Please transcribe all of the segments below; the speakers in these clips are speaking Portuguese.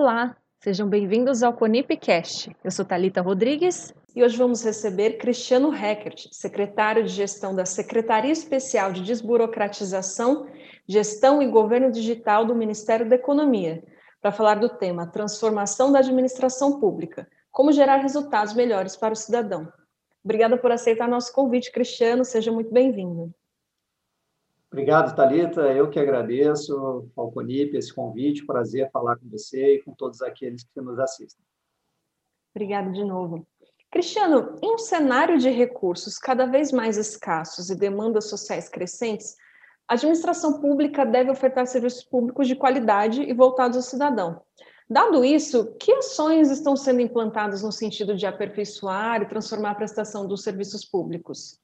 Olá, sejam bem-vindos ao Conipcast. Eu sou Talita Rodrigues e hoje vamos receber Cristiano Heckert, secretário de gestão da Secretaria Especial de Desburocratização, Gestão e Governo Digital do Ministério da Economia, para falar do tema Transformação da Administração Pública, como gerar resultados melhores para o cidadão. Obrigada por aceitar nosso convite, Cristiano, seja muito bem-vindo. Obrigado, Talita. Eu que agradeço ao Conip esse convite. Prazer falar com você e com todos aqueles que nos assistem. Obrigado de novo. Cristiano, em um cenário de recursos cada vez mais escassos e demandas sociais crescentes, a administração pública deve ofertar serviços públicos de qualidade e voltados ao cidadão. Dado isso, que ações estão sendo implantadas no sentido de aperfeiçoar e transformar a prestação dos serviços públicos?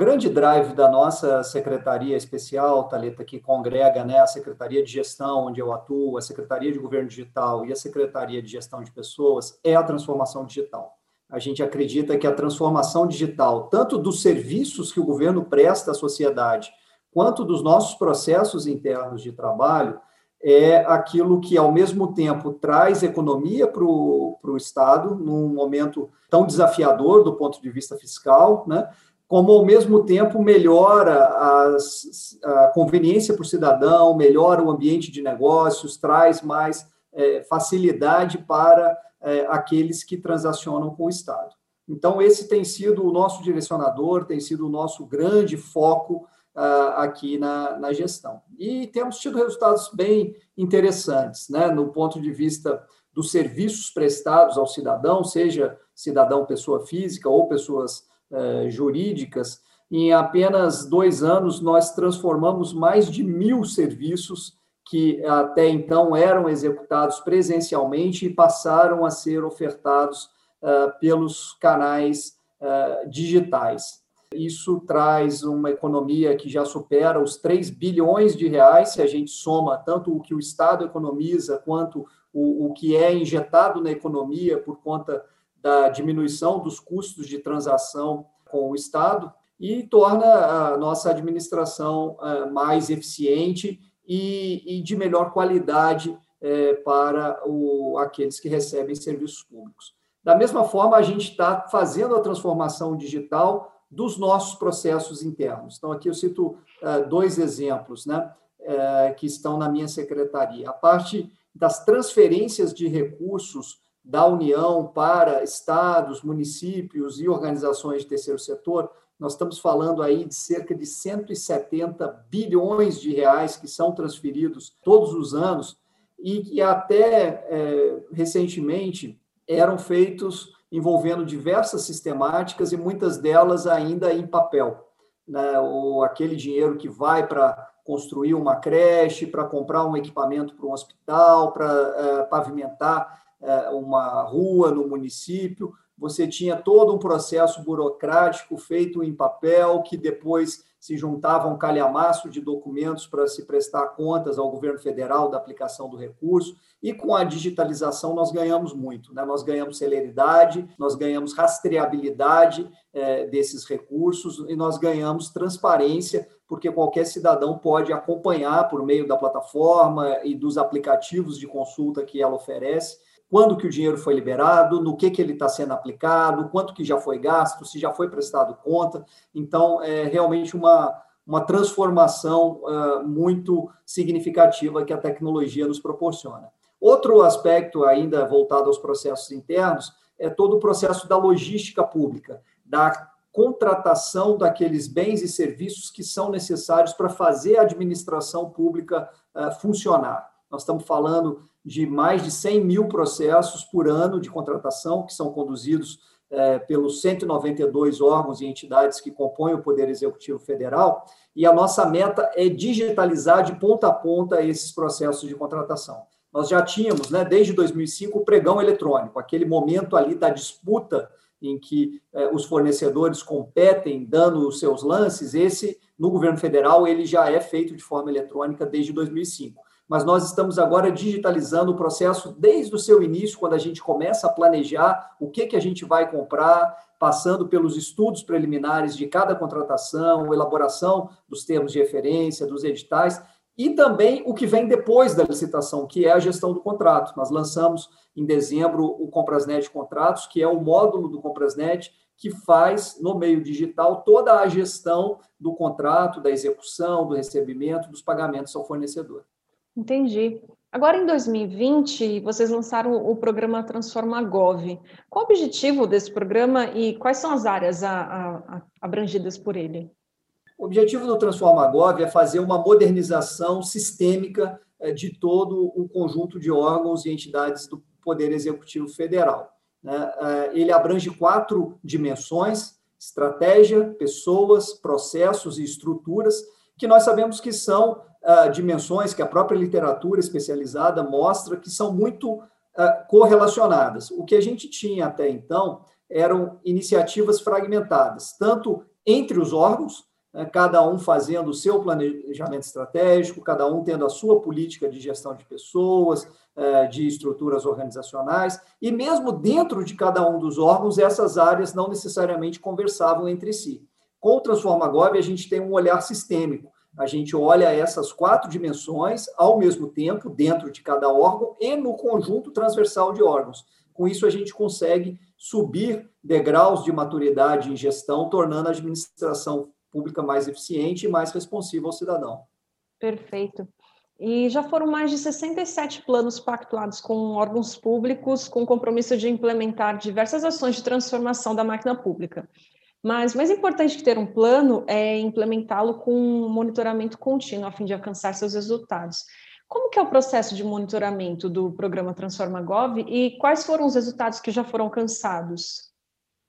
Grande drive da nossa secretaria especial, Taleta, que congrega né, a Secretaria de Gestão, onde eu atuo, a Secretaria de Governo Digital e a Secretaria de Gestão de Pessoas, é a transformação digital. A gente acredita que a transformação digital, tanto dos serviços que o governo presta à sociedade, quanto dos nossos processos internos de trabalho, é aquilo que, ao mesmo tempo, traz economia para o Estado, num momento tão desafiador do ponto de vista fiscal, né? Como ao mesmo tempo melhora as, a conveniência para o cidadão, melhora o ambiente de negócios, traz mais é, facilidade para é, aqueles que transacionam com o Estado. Então, esse tem sido o nosso direcionador, tem sido o nosso grande foco uh, aqui na, na gestão. E temos tido resultados bem interessantes, né, no ponto de vista dos serviços prestados ao cidadão, seja cidadão pessoa física ou pessoas jurídicas, em apenas dois anos nós transformamos mais de mil serviços que até então eram executados presencialmente e passaram a ser ofertados uh, pelos canais uh, digitais. Isso traz uma economia que já supera os 3 bilhões de reais, se a gente soma tanto o que o Estado economiza quanto o, o que é injetado na economia por conta da diminuição dos custos de transação com o Estado e torna a nossa administração eh, mais eficiente e, de melhor qualidade eh, para aqueles que recebem serviços públicos. Da mesma forma, a gente está fazendo a transformação digital dos nossos processos internos. Então, aqui eu cito eh, dois exemplos né, que estão na minha secretaria. A parte das transferências de recursos da União para estados, municípios e organizações de terceiro setor, nós estamos falando aí de cerca de 170 bilhões de reais que são transferidos todos os anos e que até é, recentemente eram feitos envolvendo diversas sistemáticas e muitas delas ainda em papel. Né? Ou aquele dinheiro que vai para construir uma creche, para comprar um equipamento para um hospital, para é, pavimentar uma rua no município, você tinha todo um processo burocrático feito em papel, que depois se juntava um calhamaço de documentos para se prestar contas ao governo federal da aplicação do recurso, e com a digitalização nós ganhamos muito, né? nós ganhamos celeridade, nós ganhamos rastreabilidade é, desses recursos e nós ganhamos transparência, porque qualquer cidadão pode acompanhar por meio da plataforma e dos aplicativos de consulta que ela oferece, quando que o dinheiro foi liberado, no que, que ele está sendo aplicado, quanto que já foi gasto, se já foi prestado conta. Então, é realmente uma, uma transformação uh, muito significativa que a tecnologia nos proporciona. Outro aspecto ainda voltado aos processos internos é todo o processo da logística pública, da contratação daqueles bens e serviços que são necessários para fazer a administração pública uh, funcionar. Nós estamos falando de mais de 100 mil processos por ano de contratação, que são conduzidos é, pelos 192 órgãos e entidades que compõem o Poder Executivo Federal, e a nossa meta é digitalizar de ponta a ponta esses processos de contratação. Nós já tínhamos, né, desde 2005, o pregão eletrônico, aquele momento ali da disputa em que eh, os fornecedores competem dando os seus lances, esse, no governo federal, ele já é feito de forma eletrônica desde 2005 mas nós estamos agora digitalizando o processo desde o seu início, quando a gente começa a planejar o que, que a gente vai comprar, passando pelos estudos preliminares de cada contratação, elaboração dos termos de referência, dos editais, e também o que vem depois da licitação, que é a gestão do contrato. Nós lançamos em dezembro o Comprasnet Contratos, que é o módulo do Comprasnet que faz no meio digital toda a gestão do contrato, da execução, do recebimento, dos pagamentos ao fornecedor. Entendi. Agora, em 2020, vocês lançaram o programa Transforma Gov. Qual o objetivo desse programa e quais são as áreas a, a, a abrangidas por ele? O objetivo do Transforma Gov é fazer uma modernização sistêmica eh, de todo o conjunto de órgãos e entidades do Poder Executivo Federal. Né? Eh, ele abrange quatro dimensões: estratégia, pessoas, processos e estruturas, que nós sabemos que são uh, dimensões que a própria literatura especializada mostra que são muito uh, correlacionadas. O que a gente tinha até então eram iniciativas fragmentadas, tanto entre os órgãos, né, cada um fazendo o seu planejamento estratégico, cada um tendo a sua política de gestão de pessoas, uh, de estruturas organizacionais, e mesmo dentro de cada um dos órgãos, essas áreas não necessariamente conversavam entre si. Com o Transforma Gov, a gente tem um olhar sistêmico a gente olha essas quatro dimensões ao mesmo tempo, dentro de cada órgão e no conjunto transversal de órgãos. Com isso, a gente consegue subir degraus de maturidade em gestão, tornando a administração pública mais eficiente e mais responsiva ao cidadão. Perfeito. E já foram mais de 67 planos pactuados com órgãos públicos, com compromisso de implementar diversas ações de transformação da máquina pública. Mas mais importante que ter um plano é implementá-lo com um monitoramento contínuo a fim de alcançar seus resultados. Como que é o processo de monitoramento do programa Transforma Gov e quais foram os resultados que já foram alcançados?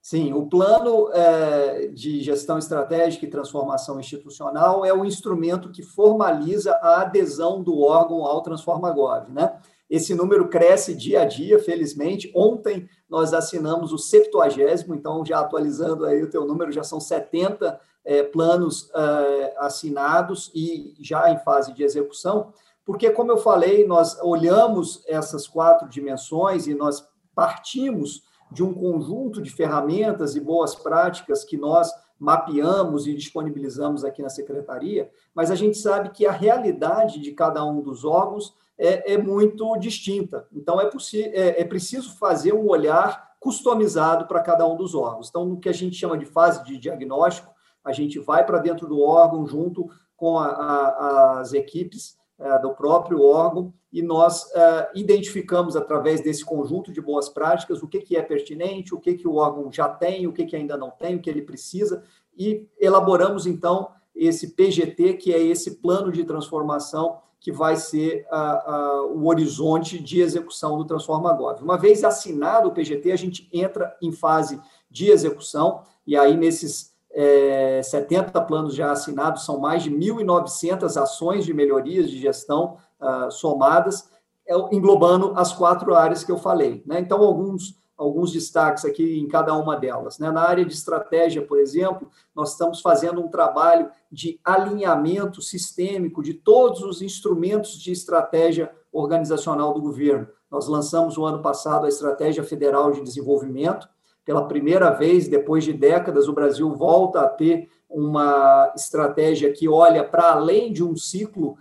Sim, o plano é, de gestão estratégica e transformação institucional é o instrumento que formaliza a adesão do órgão ao Transforma Gov, né? Esse número cresce dia a dia, felizmente. Ontem nós assinamos o 70, então já atualizando aí o teu número, já são 70 é, planos é, assinados e já em fase de execução, porque, como eu falei, nós olhamos essas quatro dimensões e nós partimos de um conjunto de ferramentas e boas práticas que nós mapeamos e disponibilizamos aqui na secretaria, mas a gente sabe que a realidade de cada um dos órgãos é, é muito distinta. Então, é, é, é preciso fazer um olhar customizado para cada um dos órgãos. Então, no que a gente chama de fase de diagnóstico, a gente vai para dentro do órgão junto com a, a, as equipes é, do próprio órgão e nós é, identificamos através desse conjunto de boas práticas o que, que é pertinente, o que, que o órgão já tem, o que, que ainda não tem, o que ele precisa e elaboramos então esse PGT, que é esse plano de transformação que vai ser a, a, o horizonte de execução do Transforma Gov. Uma vez assinado o PGT, a gente entra em fase de execução, e aí nesses é, 70 planos já assinados, são mais de 1.900 ações de melhorias de gestão uh, somadas, é, englobando as quatro áreas que eu falei. Né? Então, alguns alguns destaques aqui em cada uma delas. Né? Na área de estratégia, por exemplo, nós estamos fazendo um trabalho de alinhamento sistêmico de todos os instrumentos de estratégia organizacional do governo. Nós lançamos o ano passado a Estratégia Federal de Desenvolvimento. Pela primeira vez, depois de décadas, o Brasil volta a ter uma estratégia que olha para além de um ciclo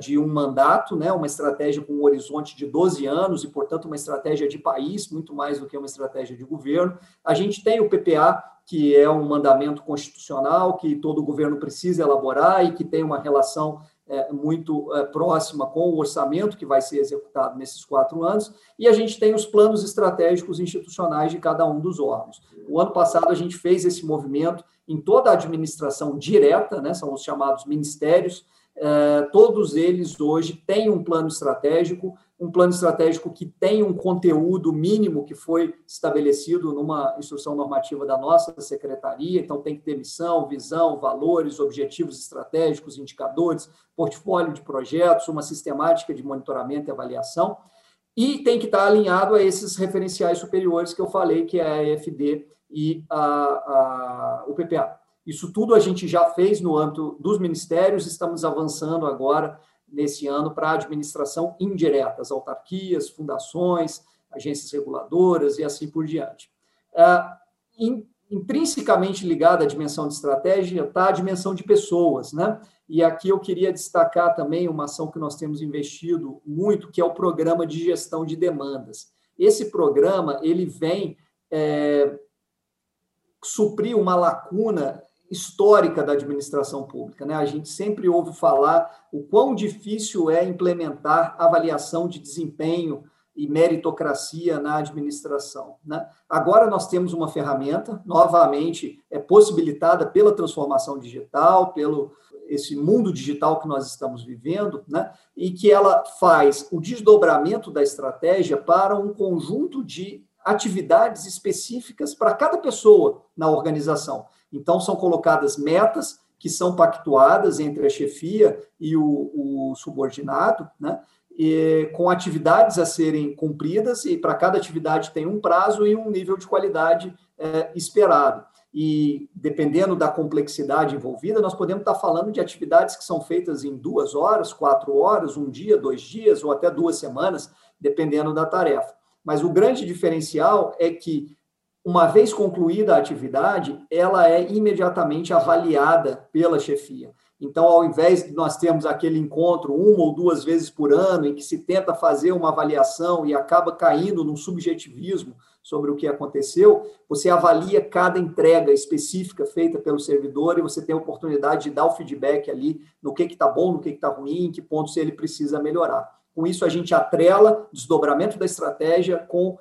de um mandato, né, uma estratégia com um horizonte de 12 anos e, portanto, uma estratégia de país, muito mais do que uma estratégia de governo. A gente tem o PPA, que é um mandamento constitucional que todo governo precisa elaborar e que tem uma relação é, muito é, próxima com o orçamento que vai ser executado nesses quatro anos, e a gente tem os planos estratégicos institucionais de cada um dos órgãos. O ano passado a gente fez esse movimento em toda a administração direta, né, são os chamados ministérios, todos eles hoje têm um plano estratégico, um plano estratégico que tem um conteúdo mínimo que foi estabelecido numa instrução normativa da nossa secretaria, então tem que ter missão, visão, valores, objetivos estratégicos, indicadores, portfólio de projetos, uma sistemática de monitoramento e avaliação, e tem que estar alinhado a esses referenciais superiores que eu falei, que é a EFD e a, a, o PPA. Isso tudo a gente já fez no âmbito dos ministérios, estamos avançando agora, nesse ano, para a administração indireta, as autarquias, fundações, agências reguladoras e assim por diante. Ah, intrinsecamente ligada à dimensão de estratégia está a dimensão de pessoas, né? E aqui eu queria destacar também uma ação que nós temos investido muito, que é o programa de gestão de demandas. Esse programa ele vem é, suprir uma lacuna histórica da administração pública. Né? A gente sempre ouve falar o quão difícil é implementar avaliação de desempenho e meritocracia na administração. Né? Agora nós temos uma ferramenta, novamente, é possibilitada pela transformação digital, pelo esse mundo digital que nós estamos vivendo, né? e que ela faz o desdobramento da estratégia para um conjunto de atividades específicas para cada pessoa na organização. Então, são colocadas metas que são pactuadas entre a chefia e o, o subordinado, né? E, com atividades a serem cumpridas, e para cada atividade tem um prazo e um nível de qualidade é, esperado. E dependendo da complexidade envolvida, nós podemos estar falando de atividades que são feitas em duas horas, quatro horas, um dia, dois dias ou até duas semanas, dependendo da tarefa. Mas o grande diferencial é que uma vez concluída a atividade, ela é imediatamente avaliada pela chefia. Então, ao invés de nós termos aquele encontro uma ou duas vezes por ano, em que se tenta fazer uma avaliação e acaba caindo num subjetivismo sobre o que aconteceu, você avalia cada entrega específica feita pelo servidor e você tem a oportunidade de dar o feedback ali no que está bom, no que está ruim, em que pontos ele precisa melhorar. Com isso, a gente atrela desdobramento da estratégia com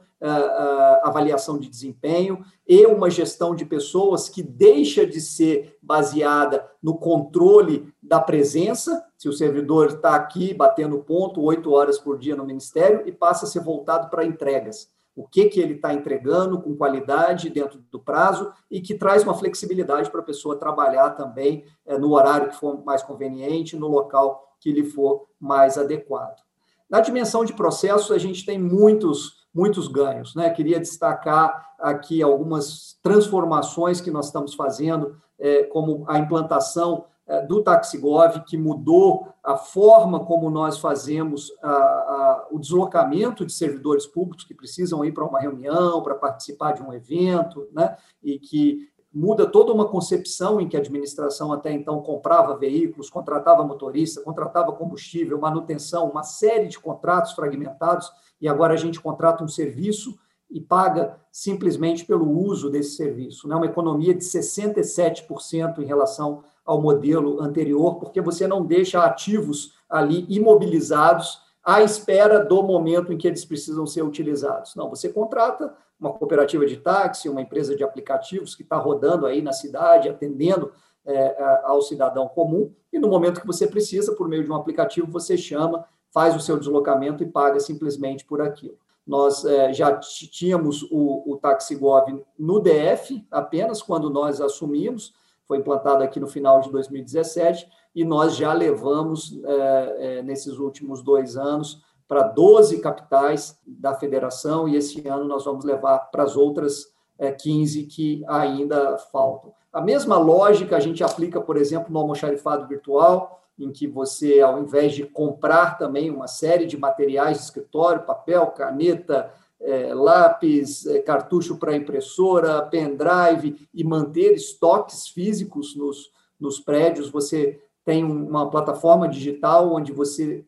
avaliação de desempenho e uma gestão de pessoas que deixa de ser baseada no controle da presença, se o servidor está aqui batendo ponto oito horas por dia no ministério, e passa a ser voltado para entregas o que, que ele está entregando com qualidade dentro do prazo e que traz uma flexibilidade para a pessoa trabalhar também é, no horário que for mais conveniente, no local que lhe for mais adequado. Na dimensão de processos, a gente tem muitos, muitos ganhos. Né? Queria destacar aqui algumas transformações que nós estamos fazendo, é, como a implantação é, do Taxigov, que mudou a forma como nós fazemos a, a, o deslocamento de servidores públicos que precisam ir para uma reunião, para participar de um evento, né? e que muda toda uma concepção em que a administração até então comprava veículos, contratava motorista, contratava combustível, manutenção, uma série de contratos fragmentados, e agora a gente contrata um serviço e paga simplesmente pelo uso desse serviço. Né? Uma economia de 67% em relação ao modelo anterior, porque você não deixa ativos ali imobilizados à espera do momento em que eles precisam ser utilizados. Não, você contrata uma cooperativa de táxi, uma empresa de aplicativos que está rodando aí na cidade, atendendo é, ao cidadão comum, e no momento que você precisa, por meio de um aplicativo, você chama, faz o seu deslocamento e paga simplesmente por aquilo. Nós é, já tínhamos o, o TaxiGov no DF, apenas quando nós assumimos, foi implantado aqui no final de 2017, e nós já levamos, é, é, nesses últimos dois anos, para 12 capitais da federação, e esse ano nós vamos levar para as outras é, 15 que ainda faltam. A mesma lógica a gente aplica, por exemplo, no almoxarifado virtual, em que você, ao invés de comprar também uma série de materiais de escritório, papel, caneta, é, lápis, é, cartucho para impressora, pendrive, e manter estoques físicos nos, nos prédios, você tem uma plataforma digital onde você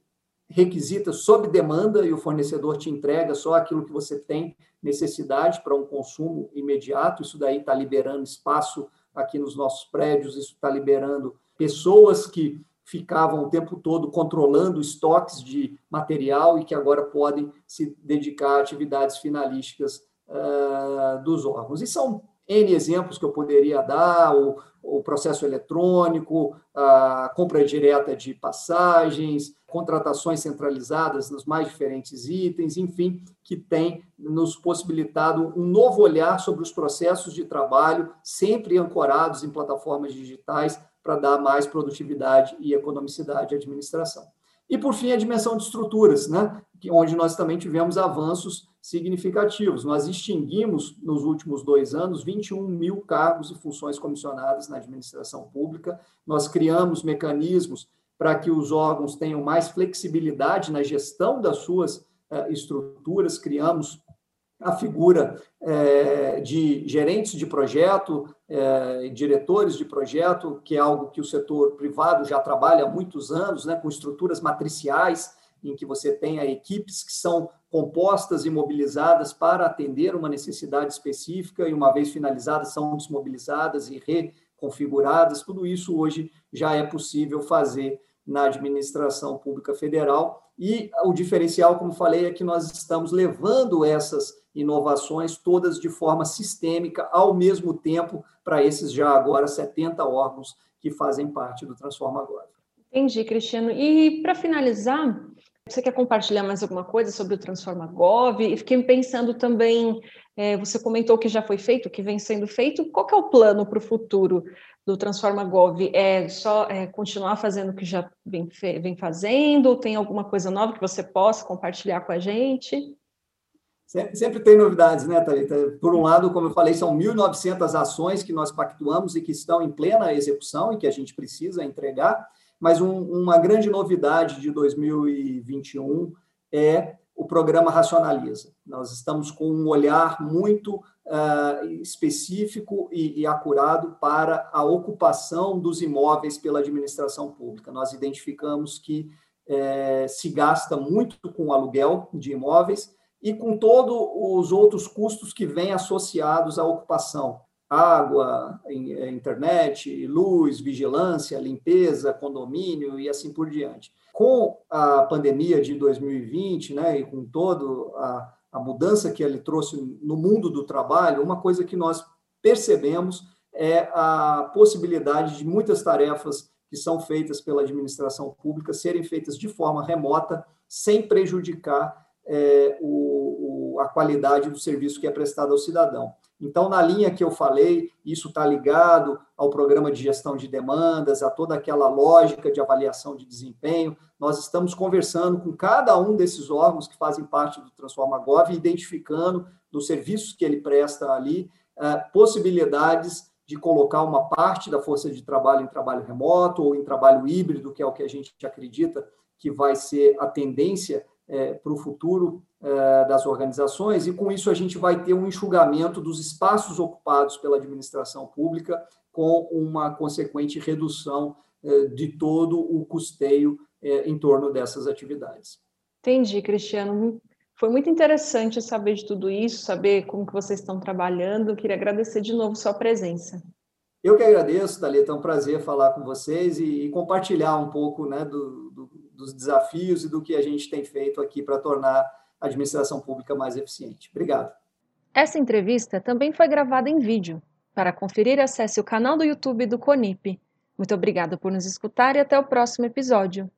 requisita sob demanda e o fornecedor te entrega só aquilo que você tem necessidade para um consumo imediato. Isso daí está liberando espaço aqui nos nossos prédios, isso está liberando pessoas que ficavam o tempo todo controlando estoques de material e que agora podem se dedicar a atividades finalísticas uh, dos órgãos. E são N exemplos que eu poderia dar, o, o processo eletrônico, a compra direta de passagens, contratações centralizadas nos mais diferentes itens, enfim, que tem nos possibilitado um novo olhar sobre os processos de trabalho, sempre ancorados em plataformas digitais, para dar mais produtividade e economicidade à administração. E, por fim, a dimensão de estruturas, né? onde nós também tivemos avanços significativos. Nós extinguimos, nos últimos dois anos, 21 mil cargos e funções comissionadas na administração pública. Nós criamos mecanismos para que os órgãos tenham mais flexibilidade na gestão das suas uh, estruturas, criamos a figura é, de gerentes de projeto, é, diretores de projeto, que é algo que o setor privado já trabalha há muitos anos, né, com estruturas matriciais, em que você tenha equipes que são compostas e mobilizadas para atender uma necessidade específica e, uma vez finalizadas, são desmobilizadas e reconfiguradas. Tudo isso hoje já é possível fazer na administração pública federal. E o diferencial, como falei, é que nós estamos levando essas inovações todas de forma sistêmica, ao mesmo tempo, para esses já agora 70 órgãos que fazem parte do Transforma Agora. Entendi, Cristiano. E para finalizar, você quer compartilhar mais alguma coisa sobre o Transforma Gov? E fiquei pensando também, é, você comentou que já foi feito, que vem sendo feito. Qual é o plano para o futuro do Transforma Gov? É só é, continuar fazendo o que já vem, vem fazendo? Tem alguma coisa nova que você possa compartilhar com a gente? Sempre, sempre tem novidades, né, Thalita? Por um lado, como eu falei, são 1.900 ações que nós pactuamos e que estão em plena execução e que a gente precisa entregar, mas um, uma grande novidade de 2021 é o programa Racionaliza. Nós estamos com um olhar muito uh, específico e, e, acurado para a ocupação dos imóveis pela administração pública. Nós identificamos que eh, se gasta muito com aluguel de imóveis e com todos os outros custos que vêm associados à ocupação. Água, é, internet, luz, vigilância, limpeza, condomínio e assim por diante. Com a pandemia de 2020, né, e com toda a, a mudança que ele trouxe no mundo do trabalho, uma coisa que nós percebemos é a possibilidade de muitas tarefas que são feitas pela administração pública serem feitas de forma remota, sem prejudicar é, o, o, a qualidade do serviço que é prestado ao cidadão. Então, na linha que eu falei, isso está ligado ao programa de gestão de demandas, a toda aquela lógica de avaliação de desempenho. Nós estamos conversando com cada um desses órgãos que fazem parte do Transforma Gov, identificando dos serviços que ele presta ali, é, possibilidades de colocar uma parte da força de trabalho em trabalho remoto ou em trabalho híbrido, que é o que a gente acredita que vai ser a tendência é, para o futuro é, das organizações, e com isso a gente vai ter um enxugamento dos espaços ocupados pela administração pública, com uma consequente redução é, de todo o custeio é, em torno dessas atividades. Entendi, Cristiano. Foi muito interessante saber de tudo isso, saber como que vocês estão trabalhando. Queria agradecer de novo sua presença. Eu que agradeço, Thalita, é um prazer falar com vocês e, e compartilhar um pouco né, do, do, dos desafios e do que a gente tem feito aqui para tornar a administração pública mais eficiente. Obrigado. Essa entrevista também foi gravada em vídeo. Para conferir, acesse o canal do YouTube do CONIP. Muito obrigada por nos escutar e até o próximo episódio.